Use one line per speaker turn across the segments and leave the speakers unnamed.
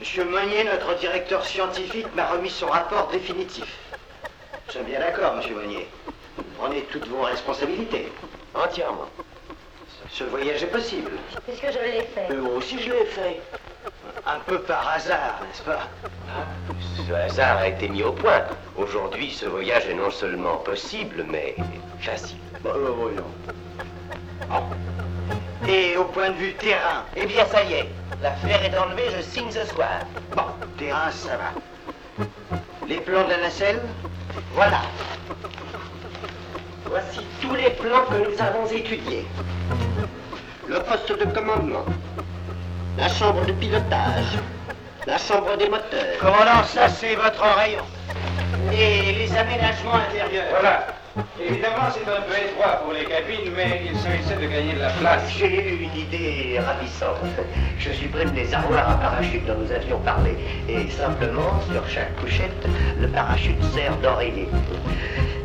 Monsieur Monnier, notre directeur scientifique, m'a remis son rapport définitif. Je suis bien d'accord, monsieur Monnier. Prenez toutes vos responsabilités. Entièrement. Ce voyage est possible.
Puisque je l'ai fait.
Mais moi aussi, je l'ai fait. Un peu par hasard, n'est-ce pas?
Ce hasard a été mis au point. Aujourd'hui, ce voyage est non seulement possible, mais facile.
Bon, alors, voyons. Et au point de vue terrain
Eh bien, ça y est. L'affaire est enlevée, je signe ce soir.
Bon, terrain, ça va. Les plans de la nacelle Voilà.
Voici tous les plans que nous avons étudiés.
Le poste de commandement. La chambre de pilotage. La chambre des moteurs.
Commandant, ça c'est votre rayon?
Et les aménagements intérieurs.
Voilà. Évidemment, c'est un peu étroit pour les cabines, mais il s'agissait de gagner de la place.
J'ai eu une idée ravissante. Je supprime les armoires à parachute dont nous avions parlé. Et simplement, sur chaque couchette, le parachute sert d'oreiller.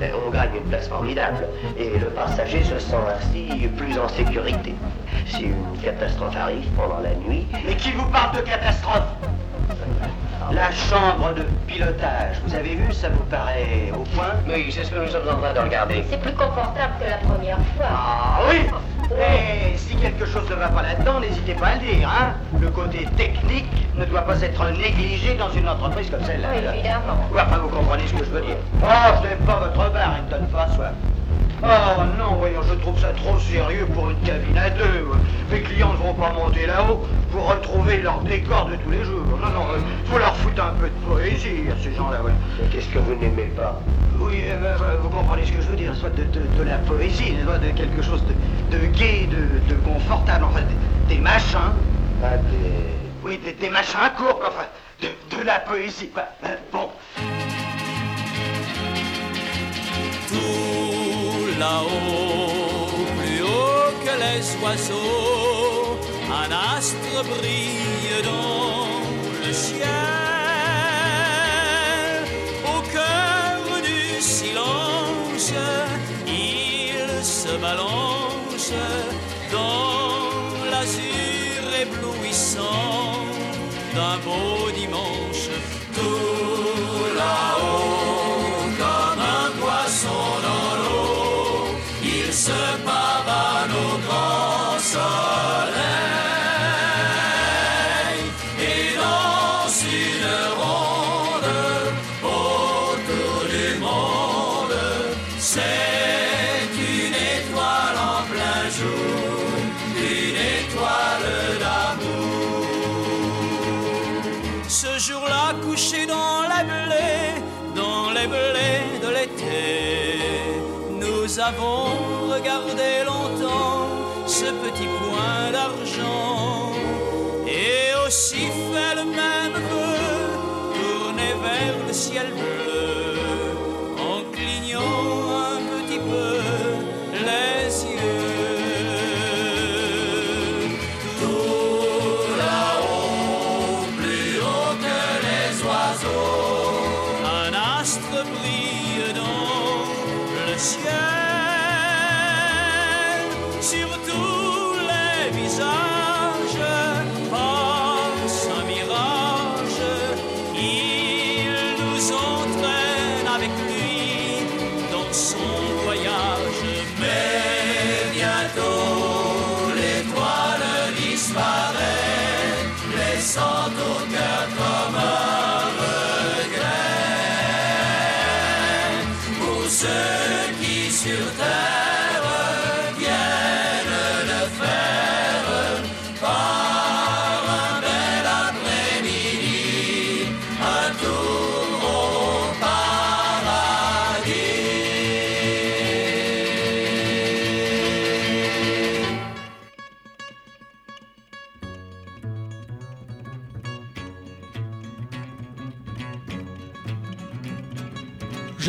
Euh, On gagne une place formidable. Et le passager se sent ainsi plus en sécurité. Si une catastrophe arrive pendant la nuit,
Mais qui vous parle de catastrophe? La chambre de pilotage. Vous avez vu, ça vous paraît au point
oui, c'est ce que nous sommes en train de regarder.
C'est plus confortable que la première fois.
Ah oui Et si quelque chose ne va pas là-dedans, n'hésitez pas à le dire, hein Le côté technique ne doit pas être négligé dans une entreprise comme celle-là.
Oui, évidemment.
Enfin, vous comprenez ce que je veux dire. Oh, je n'aime pas votre bar, il me Oh non, voyons, je trouve ça trop sérieux pour une cabine à deux. Mes clients ne vont pas monter là-haut pour retrouver leur décor de tous les jours. Non, non, euh, faut leur foutre un peu de poésie à ces gens-là, ouais.
Qu'est-ce que vous n'aimez pas?
Oui, euh, bah, vous comprenez ce que je veux dire, soit de, de- de la poésie, soit de quelque chose de, de gai, de, de confortable, enfin, des, des machins.
Pas des...
Oui, des, des machins courts, enfin, de, de la poésie, quoi. Euh, Bon,
Tout là-haut, plus haut que les oiseaux, un astre brille dans le ciel. Au cœur du silence, il se balance dans l'azur éblouissant d'un beau dimanche. Tout là-haut, ciel. Sur tous les visages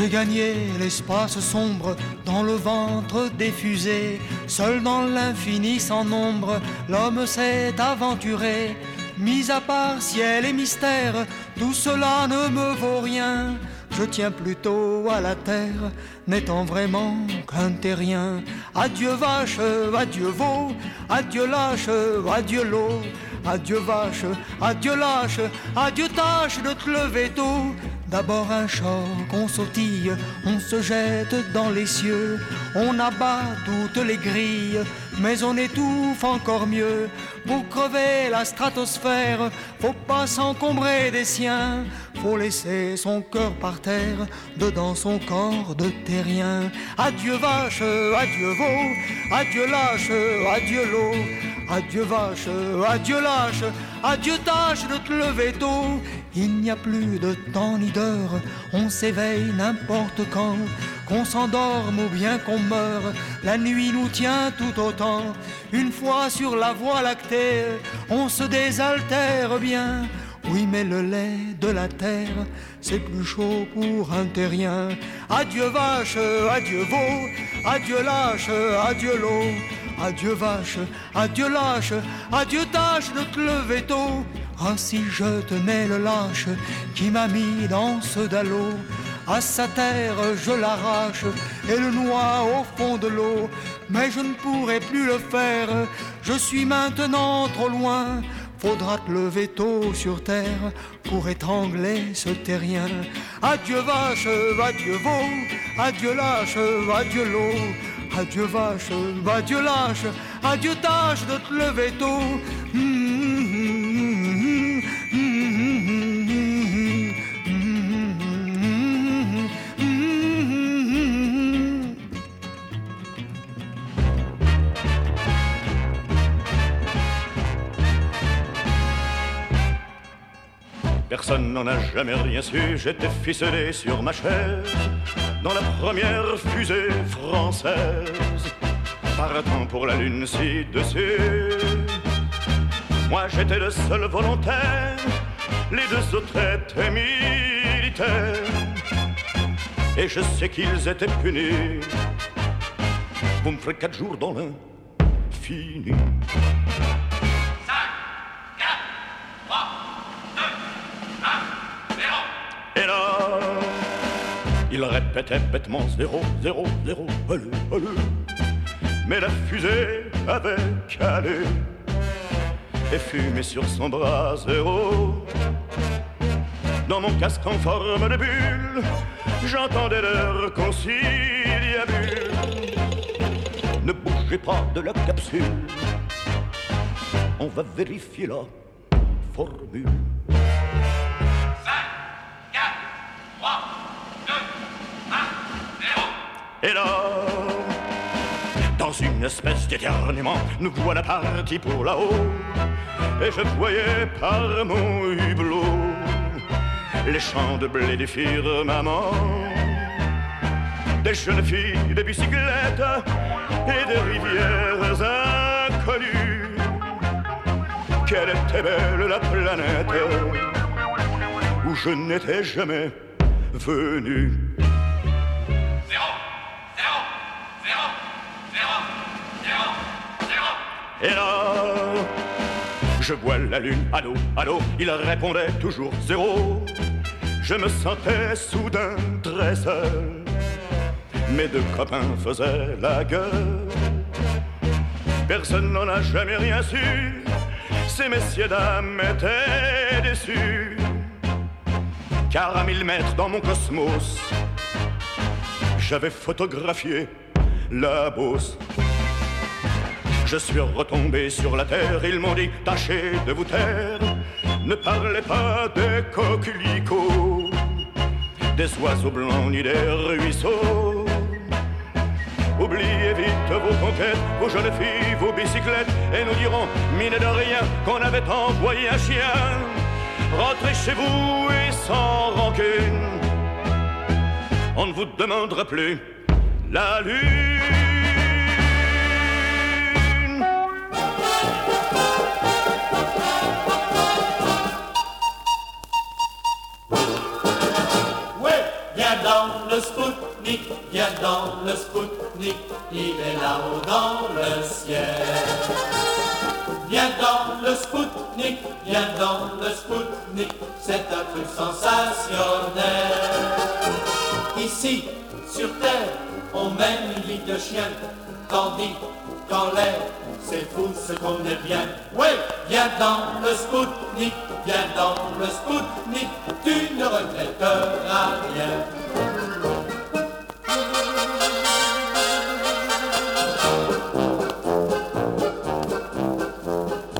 J'ai l'espace sombre dans le ventre des fusées. Seul dans l'infini sans nombre, l'homme s'est aventuré. Mis à part ciel et mystère, tout cela ne me vaut rien. Je tiens plutôt à la terre, n'étant vraiment qu'un terrien. Adieu vache, adieu veau, adieu lâche, adieu l'eau. Adieu vache, adieu lâche, adieu tâche de te lever tôt. D'abord un choc, on sautille, on se jette dans les cieux, on abat toutes les grilles, mais on étouffe encore mieux. Pour crever la stratosphère, faut pas s'encombrer des siens, faut laisser son cœur par terre, dedans son corps de terrien. Adieu vache, adieu veau, adieu lâche, adieu l'eau, adieu vache, adieu lâche, adieu tâche de te lever tôt. Il n'y a plus de temps ni d'heure, on s'éveille n'importe quand, qu'on s'endorme ou bien qu'on meure, la nuit nous tient tout autant. Une fois sur la voie lactée, on se désaltère bien. Oui, mais le lait de la terre, c'est plus chaud pour un terrien. Adieu vache, adieu veau, adieu lâche, adieu l'eau. Adieu vache, adieu lâche, adieu tâche de te lever tôt. Ah je tenais le lâche qui m'a mis dans ce dallo, à sa terre je l'arrache et le noie au fond de l'eau, mais je ne pourrai plus le faire, je suis maintenant trop loin. Faudra te lever tôt sur terre pour étrangler ce terrien. Adieu vache, adieu veau, adieu lâche, adieu l'eau. Adieu vache, adieu lâche, adieu tâche de te lever tôt.
Personne n'en a jamais rien su, j'étais ficelé sur ma chaise dans la première fusée française, partant pour la lune ci-dessus. Moi j'étais le seul volontaire, les deux autres étaient militaires, et je sais qu'ils étaient punis. Vous me ferez quatre jours dans l'un, fini. Répétait bêtement zéro, zéro, zéro, allez, allez. Mais la fusée avait calé et fumé sur son bras zéro. Dans mon casque en forme de bulle, j'entendais leur conciliabule. Ne bougez pas de la capsule, on va vérifier la formule. Et là, dans une espèce d'éternuement, nous voilà partis pour là-haut. Et je voyais par mon hublot les champs de blé des firmaments, des jeunes filles, des bicyclettes et des rivières inconnues. Quelle était belle la planète où je n'étais jamais venu. Et là, je vois la lune, allô, allô, il répondait toujours zéro. Je me sentais soudain très seul. Mes deux copains faisaient la gueule. Personne n'en a jamais rien su. Ces messieurs dames étaient déçus. Car à mille mètres dans mon cosmos, j'avais photographié la bosse. Je suis retombé sur la terre, ils m'ont dit tâchez de vous taire, ne parlez pas des coquelicots, des oiseaux blancs ni des ruisseaux. Oubliez vite vos conquêtes, vos jeunes filles, vos bicyclettes, et nous dirons, mine de rien, qu'on avait envoyé un chien. Rentrez chez vous et sans rancune, on ne vous demandera plus la lune.
Dans le Spoutnik, viens dans le Spoutnik, il est là-haut dans le ciel. Viens dans le Spoutnik, viens dans le Spoutnik, c'est un truc sensationnel. Ici, sur Terre, on mène une vie de chien, tandis quand l'air c'est fou ce qu'on est bien. Ouais, viens dans le Spoutnik, viens dans le Spoutnik, tu ne regretteras rien.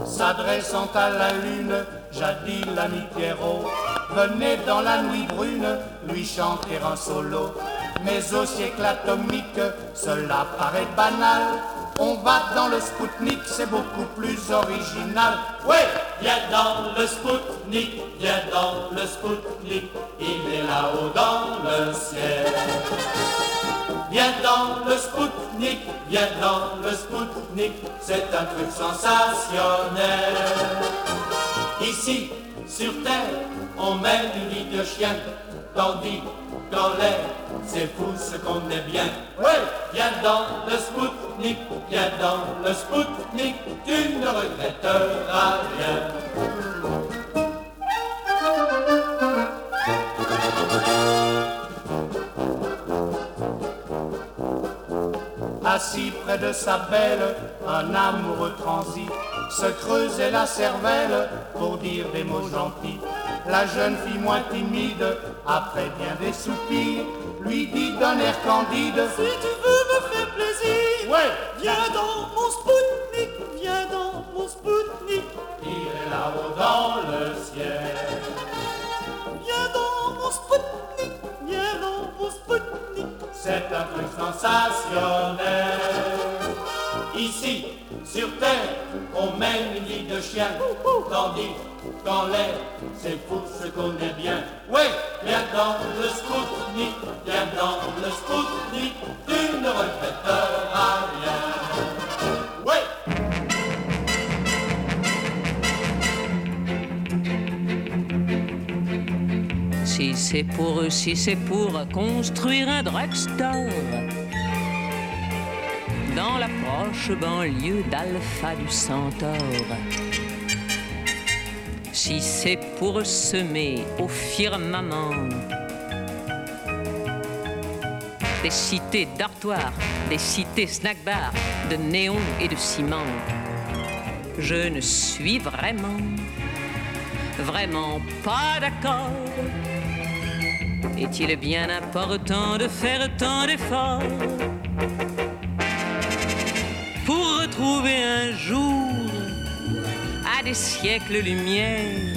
S'adressant à la lune, jadis l'ami Pierrot venait dans la nuit brune lui chanter un solo. Mais au siècle atomique, cela paraît banal. On va dans le Spoutnik, c'est beaucoup plus original. Ouais, viens dans le Spoutnik, viens dans le Spoutnik, il est là-haut dans le ciel. Viens dans le Spoutnik, viens dans le Spoutnik, c'est un truc sensationnel. Ici, sur Terre, on mène une vie de chien, tandis qu'en l'air, c'est fou ce qu'on est bien. Ouais, viens dans le Spoutnik, viens dans le Spoutnik, tu ne regretteras rien. Assis près de sa belle, un amoureux transi se creusait la cervelle pour dire des mots gentils. La jeune fille moins timide, après bien des soupirs, lui dit d'un air candide
Si tu veux me faire plaisir,
Ouais,
viens dans mon Spoutnik, viens dans mon Spoutnik,
il est là-haut dans le ciel.
viens dans mon Spoutnik, viens dans mon Spoutnik.
C'est un truc sensationnel. Ici, sur Terre, on mène une vie de chien, tandis qu'en l'air, c'est fou ce qu'on est bien. Ouais, viens dans le Spoutnik, viens dans le Spoutnik, tu ne regretteras rien. Ouais.
Si c'est pour eux, si c'est pour construire un drugstore dans la proche banlieue d'Alpha du Centaure. Si c'est pour semer au firmament des cités dortoirs, des cités snack-bars, de néon et de ciment, je ne suis vraiment, vraiment pas d'accord. Est-il bien important de faire tant d'efforts pour retrouver un jour, à des siècles-lumière,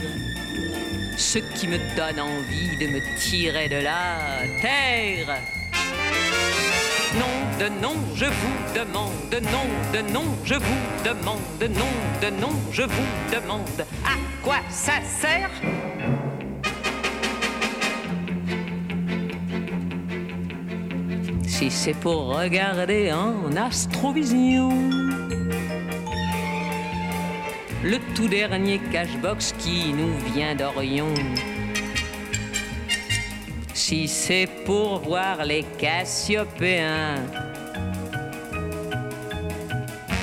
ce qui me donne envie de me tirer de la terre. Non, de non, je vous demande, non, de non, je vous demande, non, de non, je vous demande, à quoi ça sert? Si c'est pour regarder en astrovision le tout dernier cashbox qui nous vient d'Orion. Si c'est pour voir les Cassiopéens,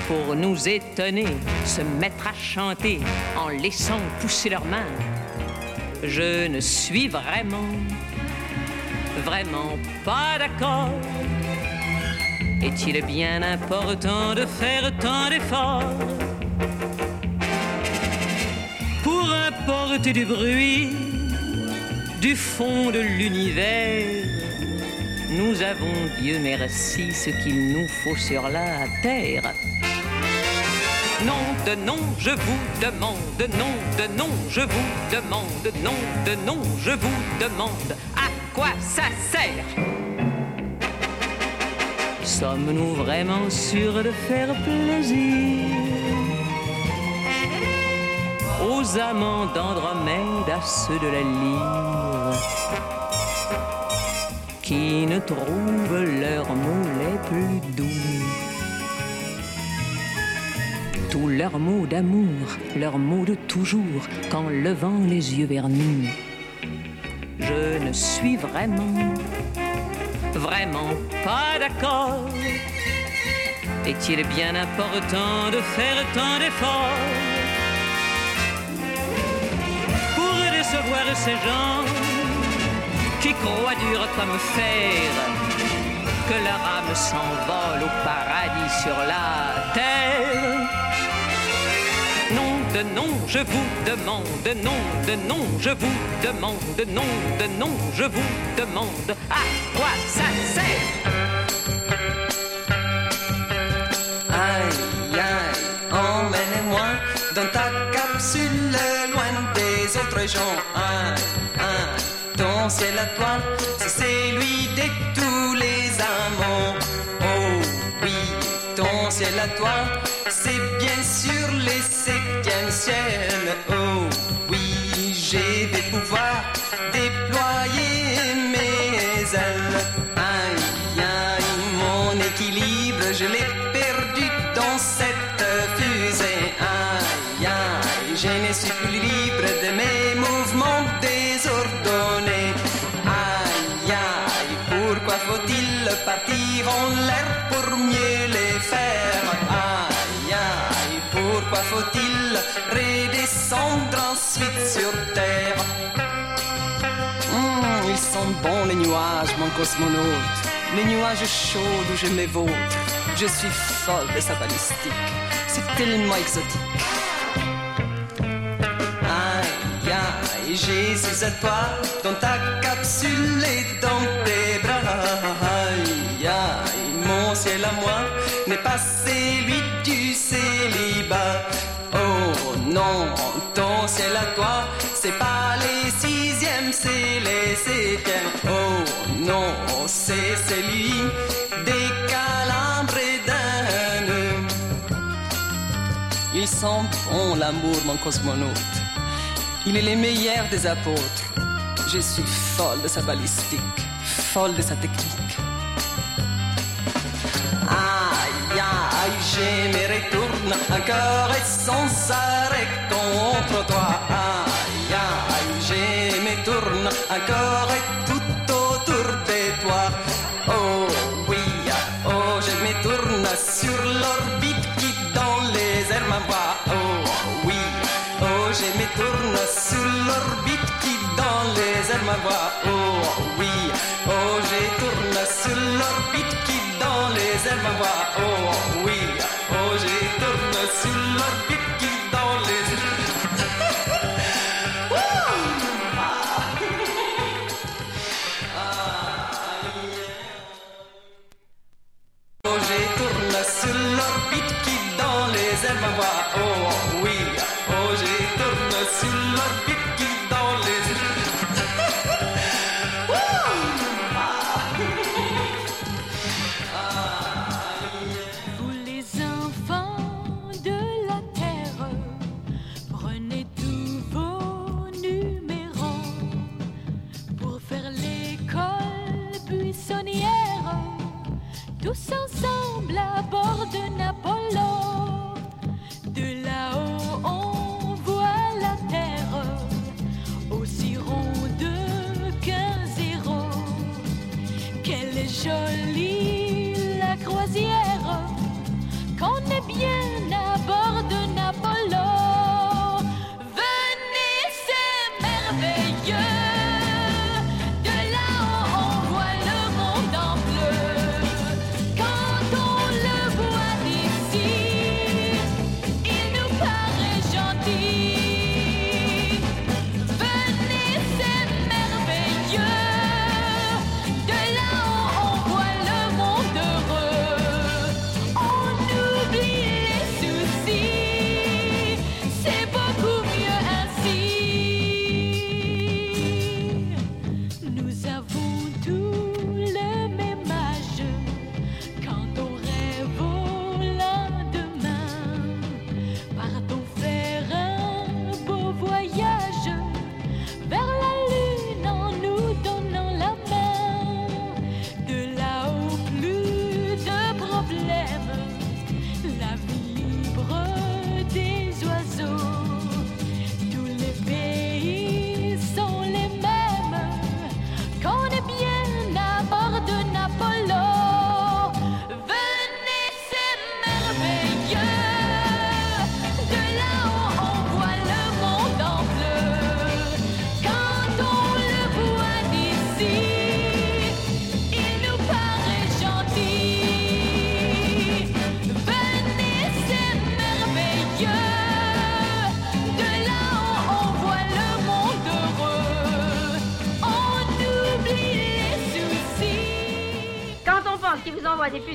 pour nous étonner, se mettre à chanter en laissant pousser leurs mains, je ne suis vraiment, vraiment pas d'accord. Est-il bien important de faire tant d'efforts importer du bruit du fond de l'univers. Nous avons, Dieu merci, ce qu'il nous faut sur la terre. Non, de non, je vous demande, non, de non, je vous demande, non, de non, je vous demande, à quoi ça sert. Sommes-nous vraiment sûrs de faire plaisir? Aux amants d'Andromède, à ceux de la lyre, qui ne trouvent leurs mots les plus doux tous leurs mots d'amour, leurs mots de toujours, qu'en levant les yeux vers nous, je ne suis vraiment, vraiment pas d'accord. Est-il bien important de faire tant d'efforts décevoir ces gens qui croient dur comme fer que leur âme s'envole au paradis sur la terre. Non de non, je vous demande, non de non, je vous demande, non de non, je vous demande, à quoi ça
gens. Aïe, aïe, ton ciel à toi, c'est celui de tous les amants. Oh oui, ton ciel à toi, partir en l'air pour mieux les faire Aïe, aïe, pourquoi faut-il redescendre ensuite sur terre? Hum, Ils sont bons les nuages, mon cosmonaute. Les nuages chauds où je m'évautre. Je suis folle de sa balistique. C'est tellement exotique. Aïe, aïe, Jésus à toi, dans ta capsule c'est celui des calambres sont bons l'amour, mon cosmonaute? Il est le meilleur des apôtres. Je suis folle de sa balistique, folle de sa technique. Aïe, aïe, je me retourne encore et sans arrêt contre toi. Aïe, aïe, je me tourne encore et tourne sur l'orbite qui dans les airs m'envoie. Oh oui, oh, je tourne sur l'orbite qui dans les airs m'envoie. Oh oui, oh, je tourne sur l'orbite qui dans les Oh, je tourne sur l'orbite qui dans les airs m'envoie. Oh,
tous ensemble à bord de Apollo.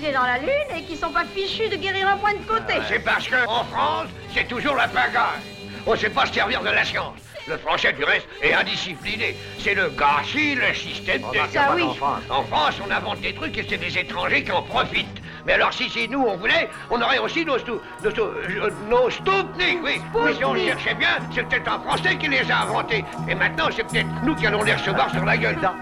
Dans la Lune et qui sont pas fichus de guérir un point de côté.
C'est parce que en France, c'est toujours la pagaille. On sait pas se servir de la science. Le français, du reste, est indiscipliné. C'est le gâchis, le système
Oh,
de...
Ça, oui. en France.
En France, on invente des trucs et c'est des étrangers qui en profitent. Mais alors, si c'est nous, on voulait, on aurait aussi nos, stou- nos, stou- euh, nos oui. Oui, si on le cherchait bien, c'est peut-être un Français qui les a inventés. Et maintenant, c'est peut-être nous qui allons les recevoir sur la gueule.
Dans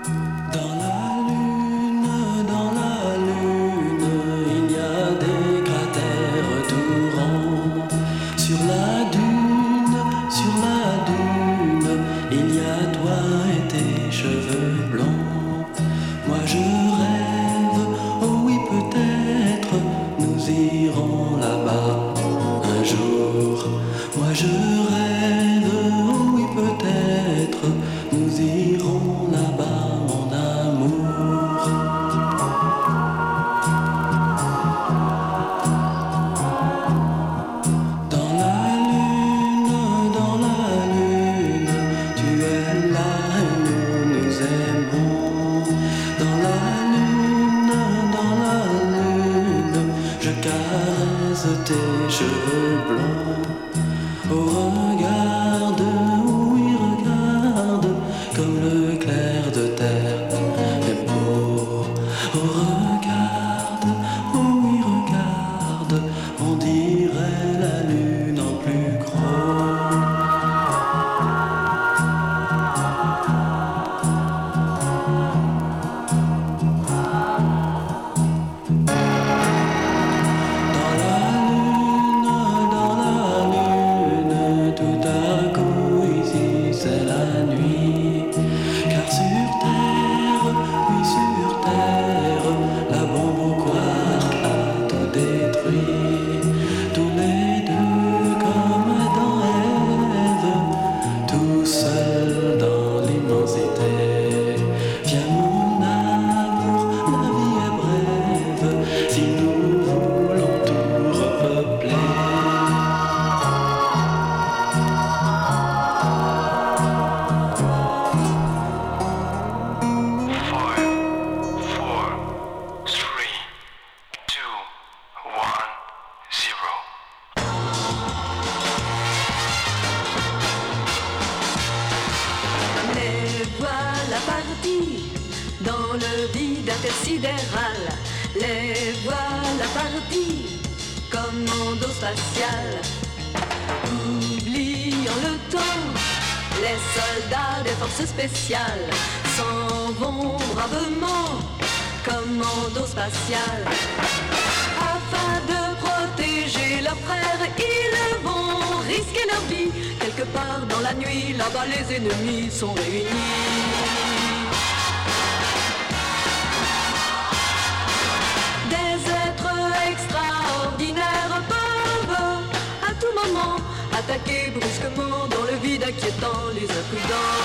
les
imprudents.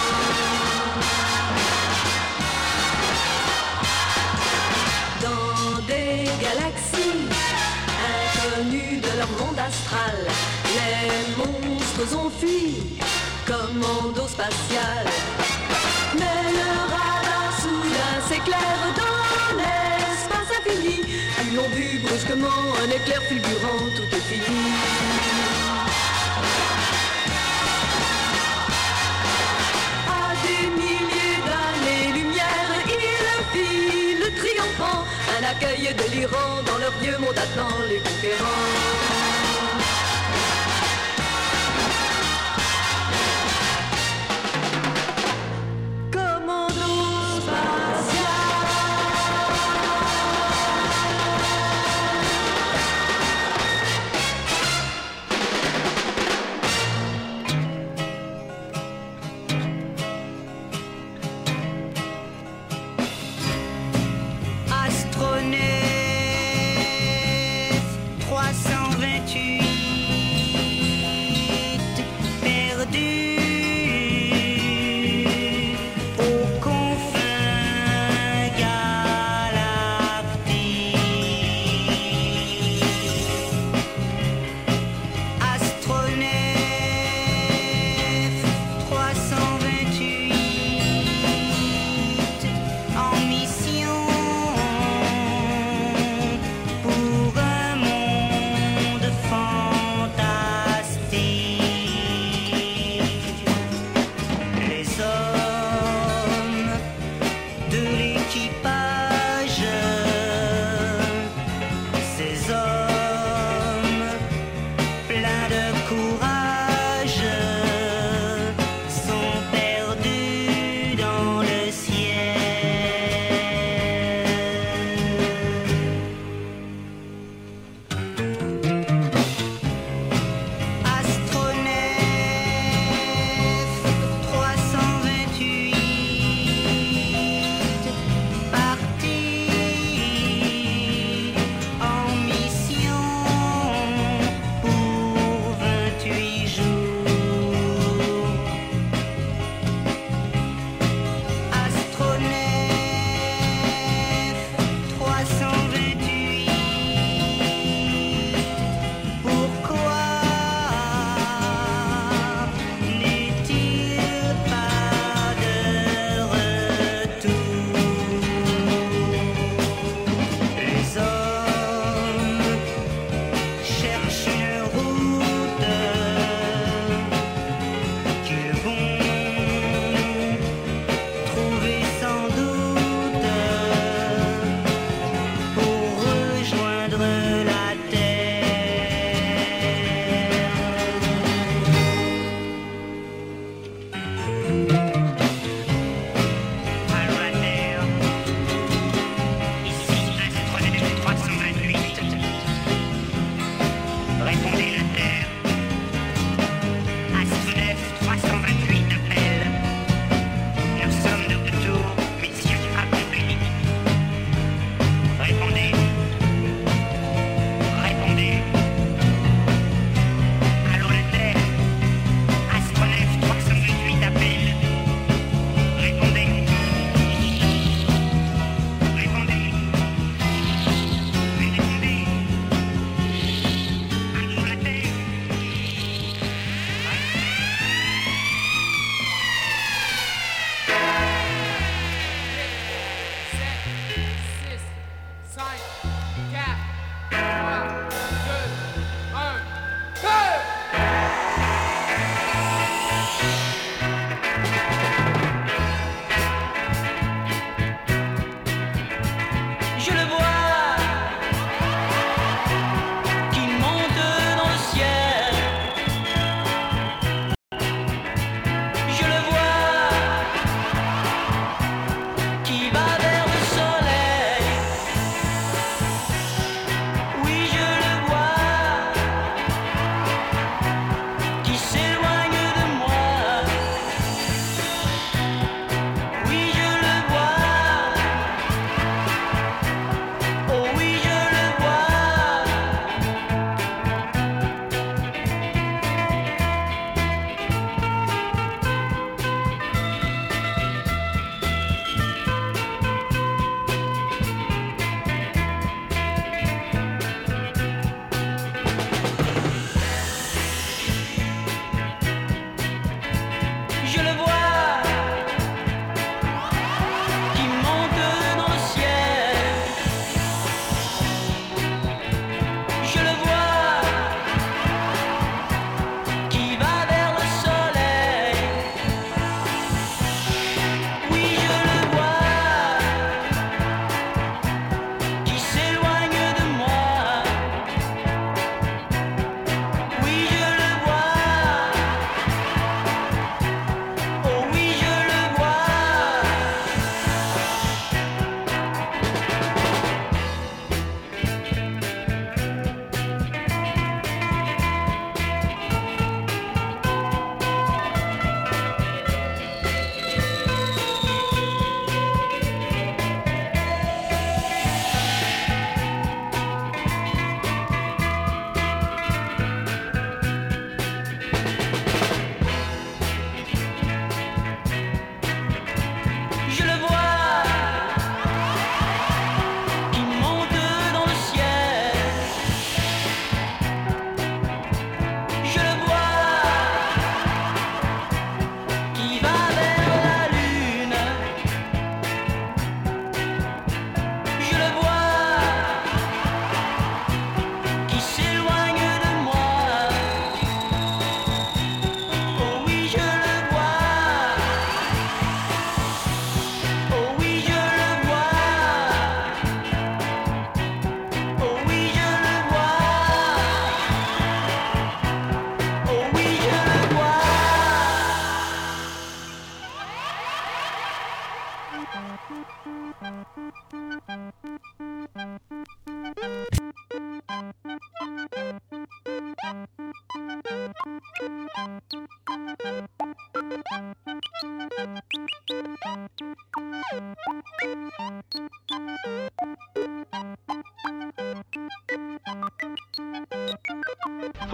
Dans des galaxies inconnues de leur monde astral, les monstres ont fui comme monde spatial. Mais le radar soudain s'éclaire dans l'espace infini. Ils l'ont vu brusquement, un éclair fulgurant, tout est fini. Délirant dans leur vieux monde attend les conquérants.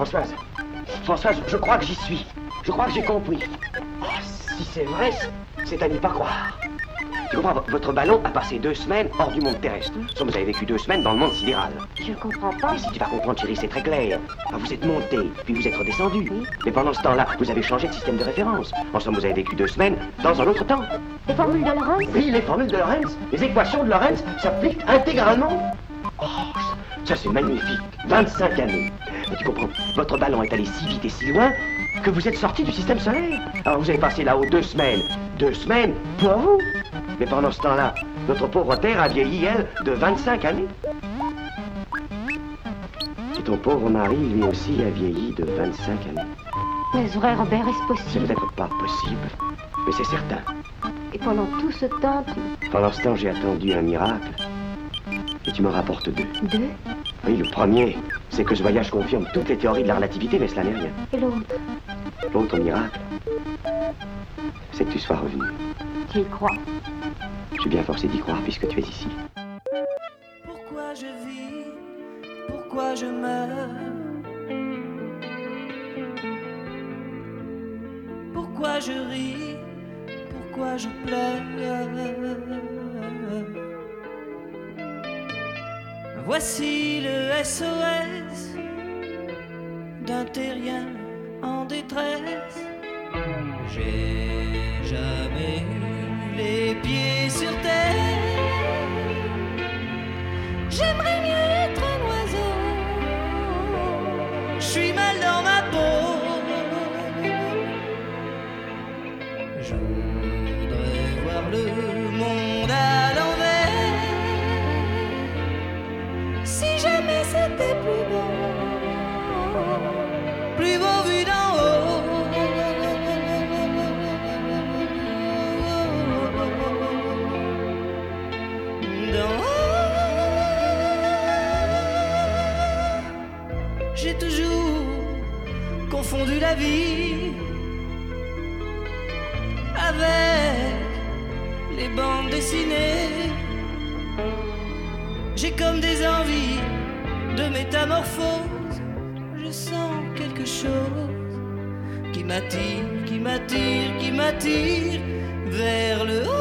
Françoise, Françoise, je crois que j'y suis. Je crois que j'ai compris. Oh, si c'est vrai, c'est à n'y pas croire. Tu comprends, vo- votre ballon a passé deux semaines hors du monde terrestre. Sauf que vous avez vécu deux semaines dans le monde sidéral.
Je comprends pas.
Mais si tu vas comprendre, chérie, c'est très clair. Vous êtes monté, puis vous êtes redescendu. Mais pendant ce temps-là, vous avez changé de système de référence. En somme, vous avez vécu deux semaines dans un autre temps.
Les formules de Lorentz
Oui, les formules de Lorentz, les équations de Lorentz s'appliquent intégralement. Oh, ça, ça, c'est magnifique. 25 années. Mais tu comprends, votre ballon est allé si vite et si loin que vous êtes sorti du système solaire. Alors vous avez passé là-haut deux semaines. Deux semaines pour vous. Mais pendant ce temps-là, notre pauvre Terre a vieilli, elle, de 25 années. Et ton pauvre mari, lui aussi, a vieilli de 25 années.
Mais vrai, Robert, est-ce
C'est
possible
peut-être pas possible, mais c'est certain.
Et pendant tout ce temps, tu...
Pendant ce temps, j'ai attendu un miracle. Et tu m'en rapportes deux.
Deux?
Oui, le premier, c'est que ce voyage confirme toutes les théories de la relativité, mais cela n'est rien.
Et l'autre
L'autre miracle, c'est que tu sois revenu.
Tu y crois
Je suis bien forcé d'y croire puisque tu es ici.
Pourquoi je vis Pourquoi je meurs? Pourquoi je ris Pourquoi je pleure? Voici le SOS d'un terrien en détresse. J'ai jamais eu les pieds sur terre. J'aimerais mieux de métamorphose. Je sens quelque chose qui m'attire, qui m'attire, qui m'attire vers le haut.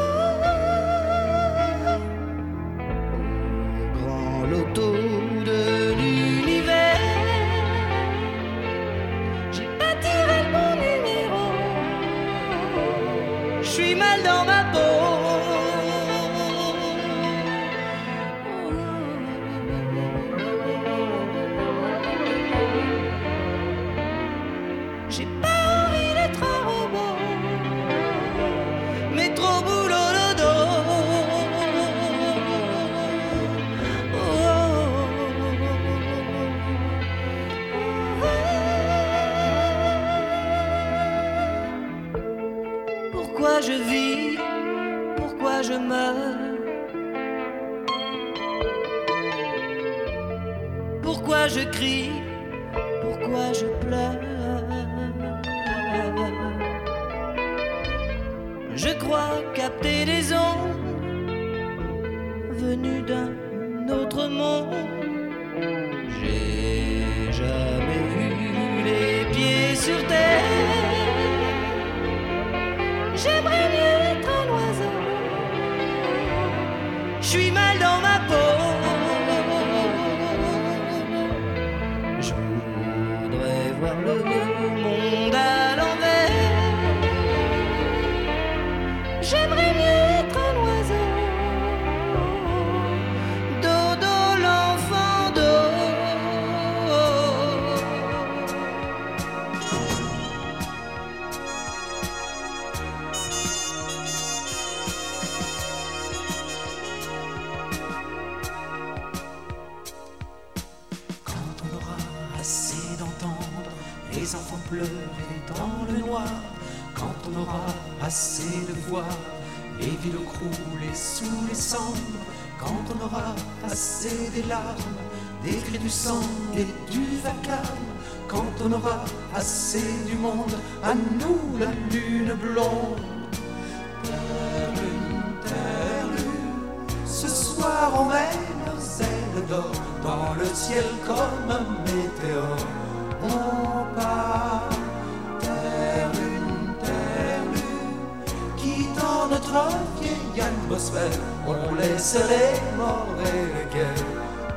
Pourquoi je vis Pourquoi je meurs Pourquoi je crie Pourquoi je pleure Je crois capter des ondes venues d'un autre monde.
Assez de voir les villes crouler sous les cendres, quand on aura assez des larmes, des cris du sang et du vacarme, quand on aura assez du monde, à nous la lune blonde. Terre lune, terre lune, ce soir on met nos ailes d'or dans le ciel comme un météore. On laisse les morts et les guerres.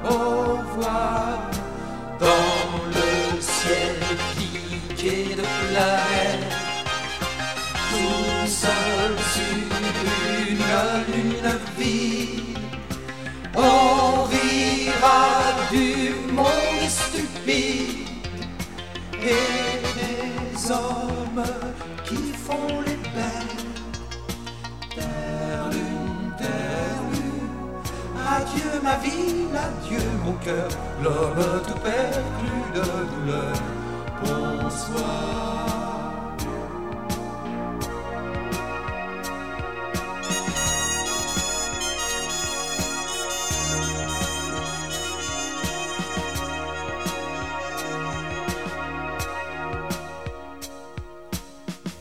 Au revoir, dans le ciel piqué de planètes, tout seul sur une lune vide. On rira du monde stupide et des hommes qui font les adieu ma vie, adieu mon cœur, l'homme tout perdu de douleur. Bonsoir.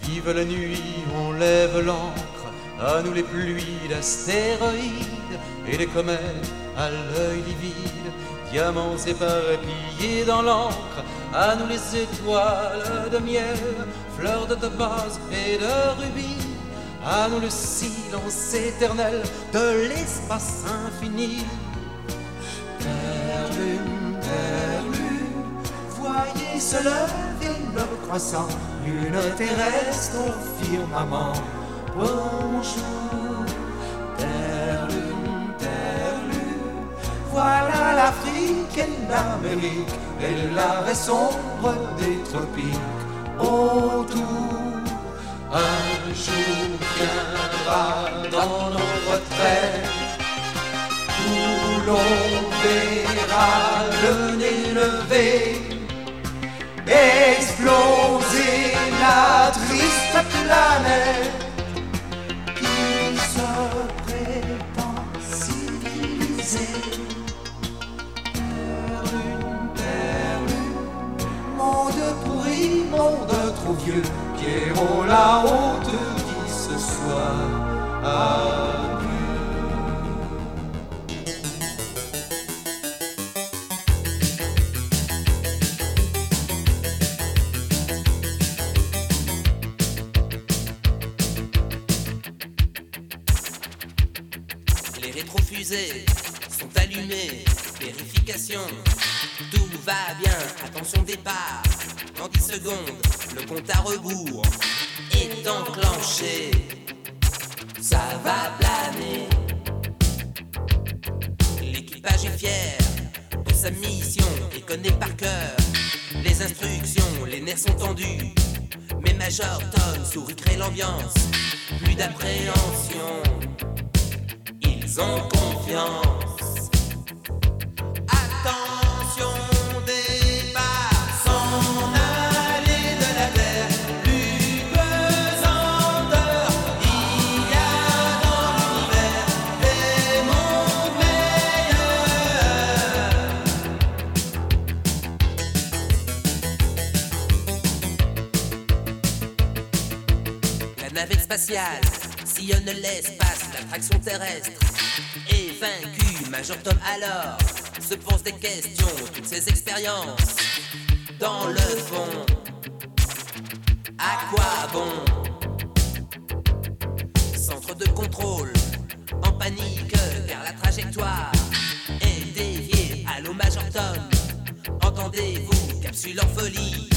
Vive la nuit, on lève l'encre, à nous les pluies d'astéroïdes et les comètes à l'œil livide, diamants éparpillés dans l'encre, à nous les étoiles de miel, fleurs de topaz et de rubis, à nous le silence éternel de l'espace infini. Terre, lune, terre, lune, voyez se lever le croissant, lune terrestre au firmament. Bonjour, voilà l'Afrique et l'Amérique, et la raie sombre des tropiques. Autour, un jour viendra dans nos retraites où l'on verra le nez levé exploser la triste planète vieux, Pierrot là-haut te dit ce soir.
Les rétrofusées sont allumées. Vérification, tout va bien. Attention départ. Dans 10 secondes, à rebours est enclenché. Ça va planer. L'équipage est fier de sa mission et connaît par cœur les instructions. Les nerfs sont tendus. Mais Major Tom sourit crée l'ambiance. Plus d'appréhension. Ils ont confiance. Spatiale sillonne l'espace, l'attraction terrestre est vaincue. Major Tom alors se pose des questions, toutes ses expériences dans le fond. À quoi bon? Centre de contrôle en panique car la trajectoire est déviée. Allô Major Tom, entendez-vous Capsule en folie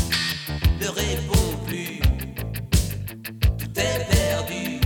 ne répond plus. Tout est perdu.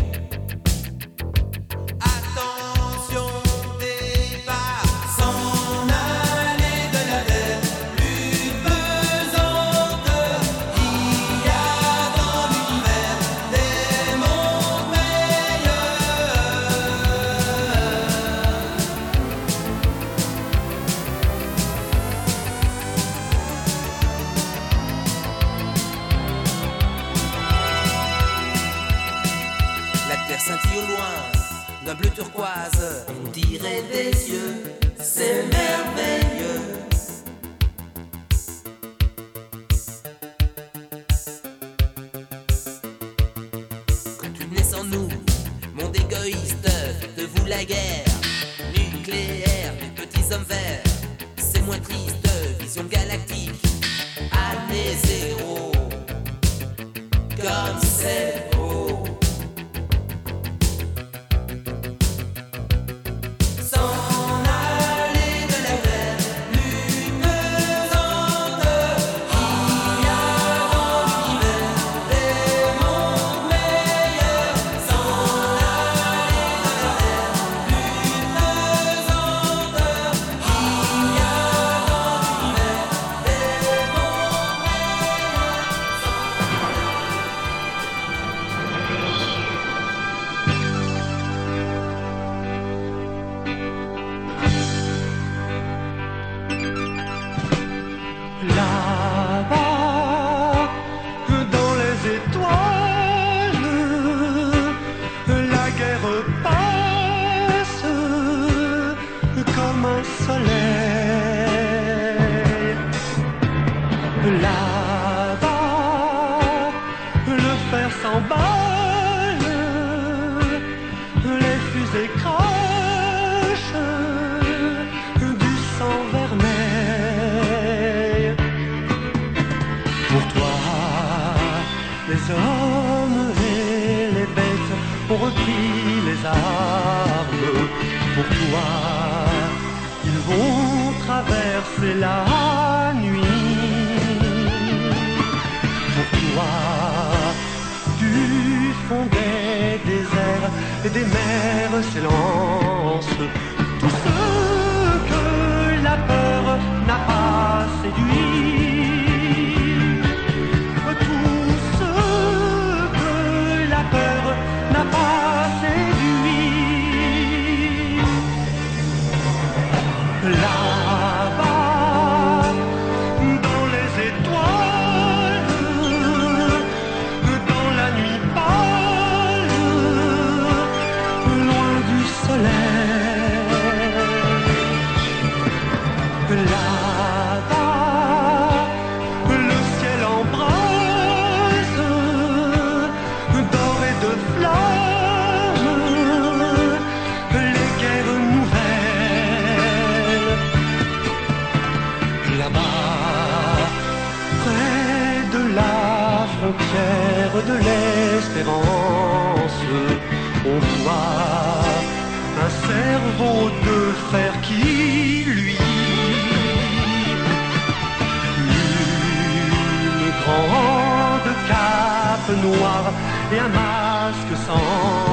noire et un masque sans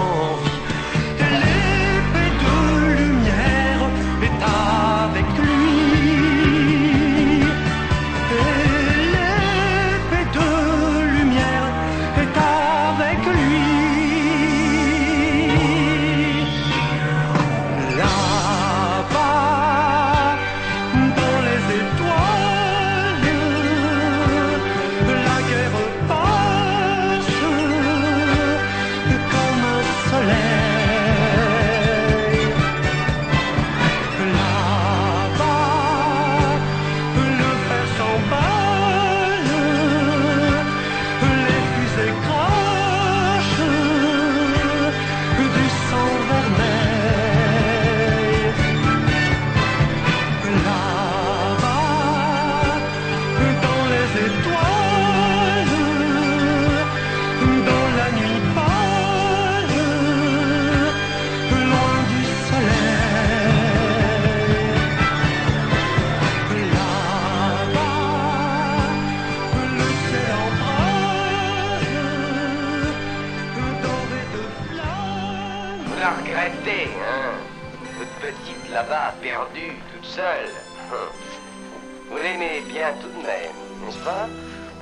Votre petite là-bas, perdue, toute seule. Vous l'aimez bien tout de même, n'est-ce pas?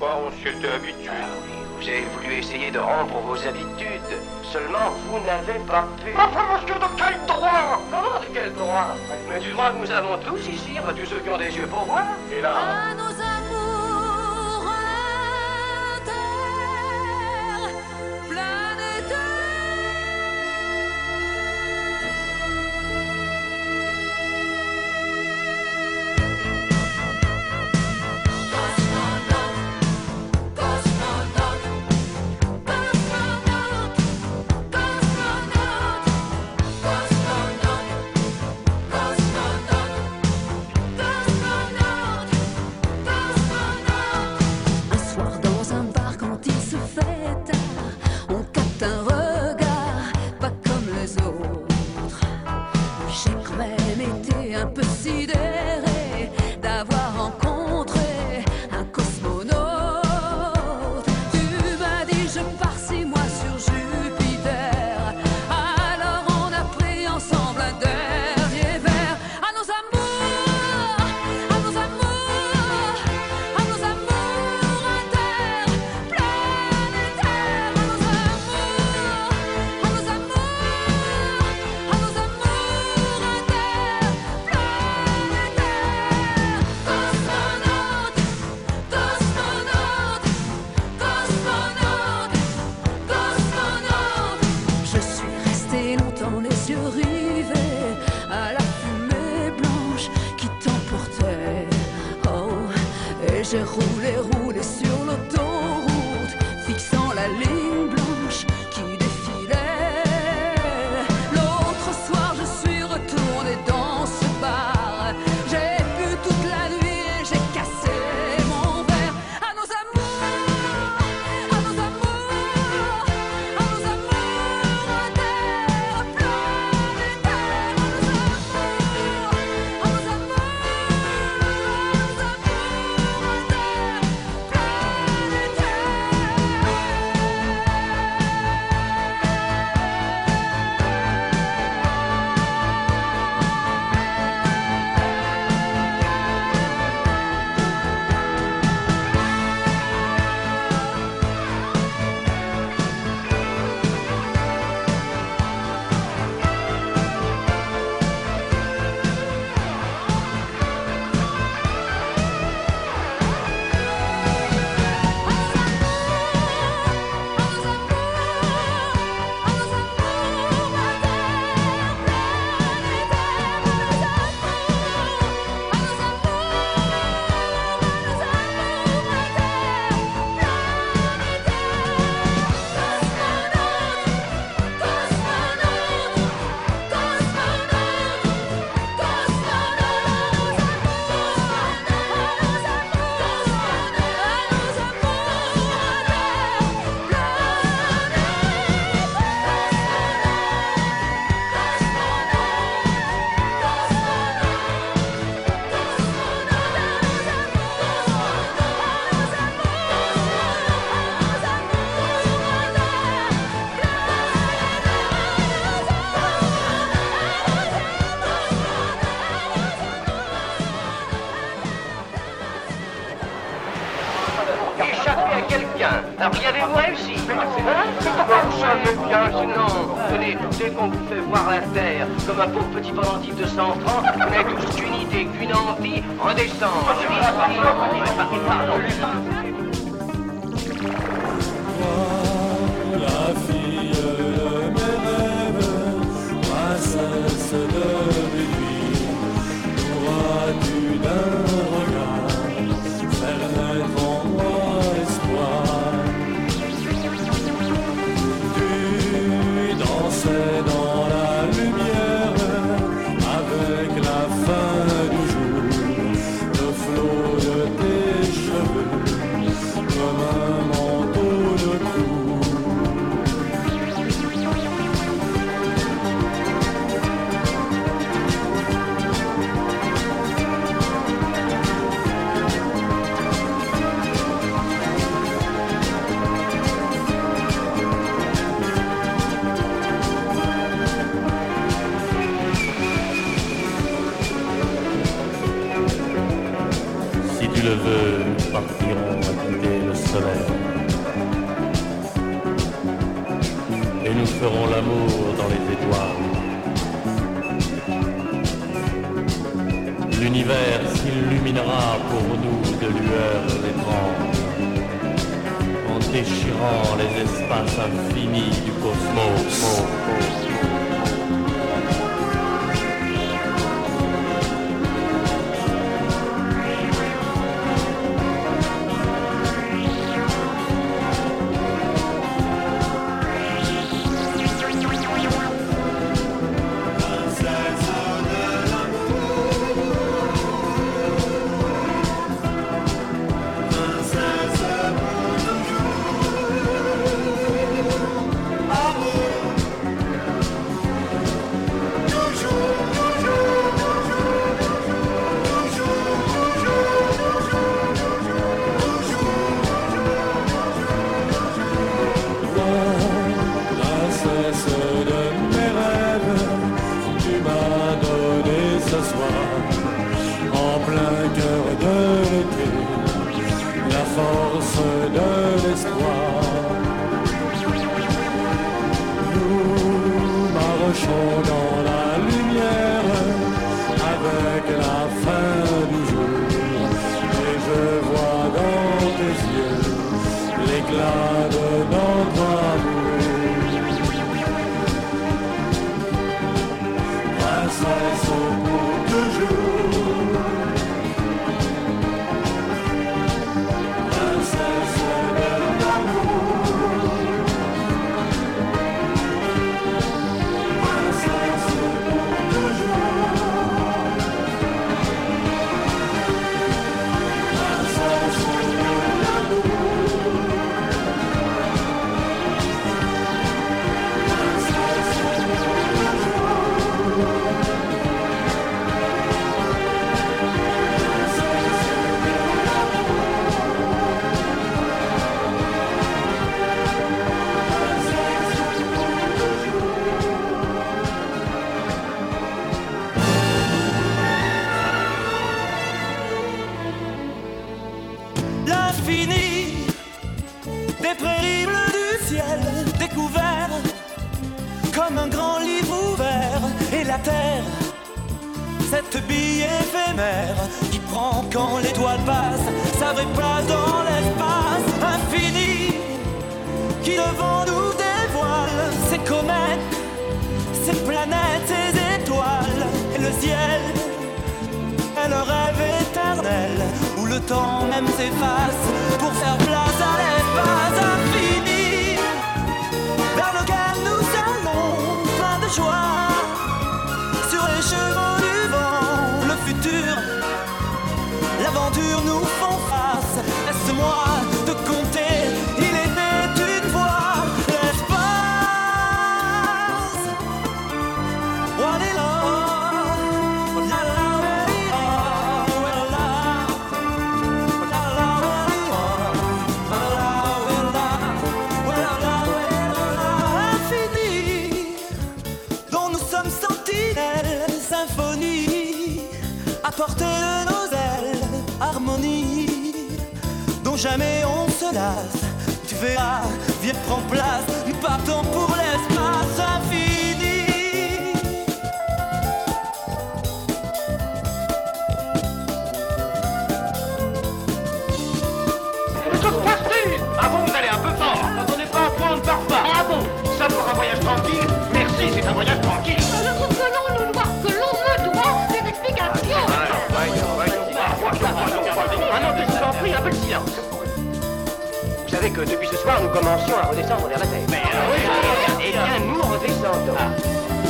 On s'y habitué.
Ah, oui, vous avez voulu essayer de rompre vos habitudes. Seulement, vous n'avez pas pu.
Enfin, monsieur, de quel droit?
Comment de quel droit? Mais du droit que nous avons tous ici, pas tous ceux qui ont des yeux pour voir.
Et là? Ah, je roulais, roulais sur on
vous fait voir la terre comme un pauvre petit pendentif de 100 francs. Vous n'avez tous qu'une idée, qu'une envie, redescendre.
déchirant les espaces infinis du cosmos.
Que
depuis ce soir, nous commencions à redescendre vers la Terre. Mais oui, Eh bien, nous redescendons.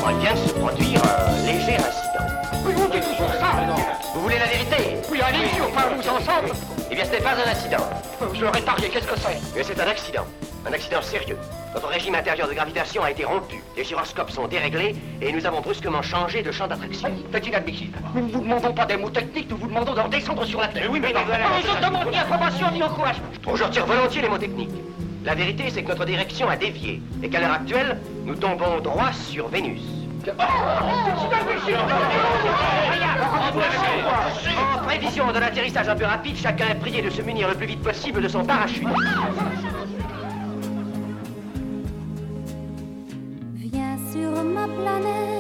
Il vient de se produire un léger incident. Oui, vous ça voulez la vérité? Oui, allez-y, enfin, vous ensemble Eh bien, ce n'est pas un incident. Je l'aurais tardé, qu'est-ce que c'est? Mais c'est un accident. Un accident sérieux. Notre régime intérieur de gravitation a été rompu. Les gyroscopes sont déréglés et nous avons brusquement changé de champ d'attraction. C'est inadmissible. Nous ne vous demandons pas des mots techniques, nous vous demandons de redescendre sur la Terre. oui, mais non, je demande ni information ni encouragement. Je retire volontiers les mots techniques. La vérité, c'est que notre direction a dévié et qu'à l'heure actuelle, nous tombons droit sur Vénus. En prévision de l'atterrissage un peu rapide, chacun est prié de se munir le plus vite possible de son parachute. 나는